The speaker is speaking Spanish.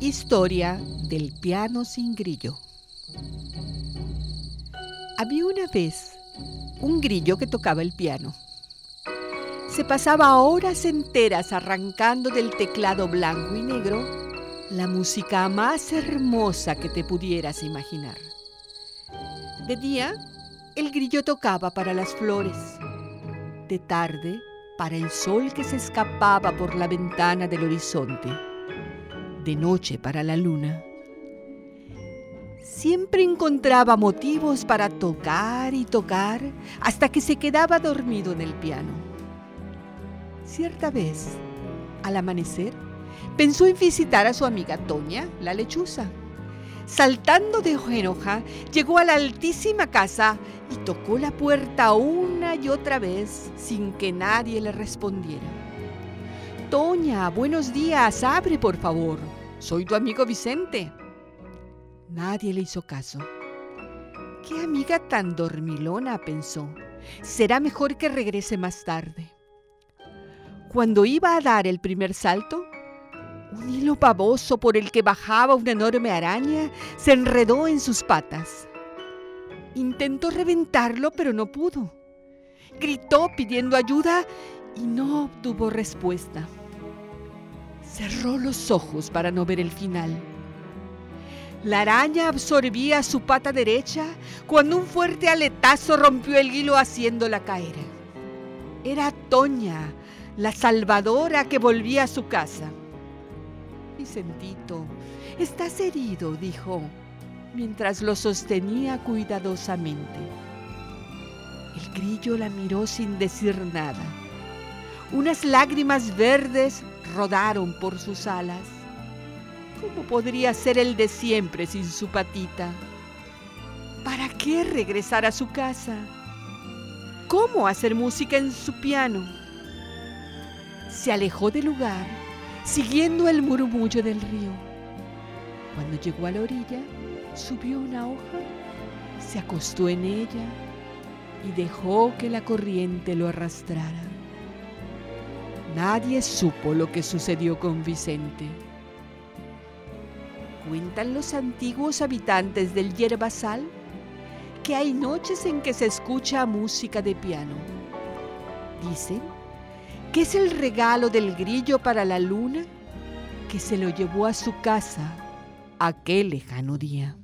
Historia del piano sin grillo. Había una vez un grillo que tocaba el piano. Se pasaba horas enteras arrancando del teclado blanco y negro la música más hermosa que te pudieras imaginar. De día, el grillo tocaba para las flores. De tarde, para el sol que se escapaba por la ventana del horizonte. De noche, para la luna siempre encontraba motivos para tocar y tocar hasta que se quedaba dormido en el piano. Cierta vez, al amanecer, pensó en visitar a su amiga Toña, la lechuza. Saltando de hoja llegó a la altísima casa y tocó la puerta una y otra vez sin que nadie le respondiera. Toña, buenos días, abre por favor. Soy tu amigo Vicente. Nadie le hizo caso. Qué amiga tan dormilona, pensó. Será mejor que regrese más tarde. Cuando iba a dar el primer salto, un hilo pavoso por el que bajaba una enorme araña se enredó en sus patas. Intentó reventarlo, pero no pudo. Gritó pidiendo ayuda y no obtuvo respuesta. Cerró los ojos para no ver el final. La araña absorbía su pata derecha cuando un fuerte aletazo rompió el hilo haciéndola caer. Era Toña, la salvadora que volvía a su casa. Vicentito, estás herido, dijo, mientras lo sostenía cuidadosamente. El grillo la miró sin decir nada. Unas lágrimas verdes rodaron por sus alas. ¿Cómo podría ser el de siempre sin su patita? ¿Para qué regresar a su casa? ¿Cómo hacer música en su piano? Se alejó del lugar, siguiendo el murmullo del río. Cuando llegó a la orilla, subió una hoja, se acostó en ella y dejó que la corriente lo arrastrara. Nadie supo lo que sucedió con Vicente. Cuentan los antiguos habitantes del Yerbasal que hay noches en que se escucha música de piano. Dicen que es el regalo del grillo para la luna que se lo llevó a su casa aquel lejano día.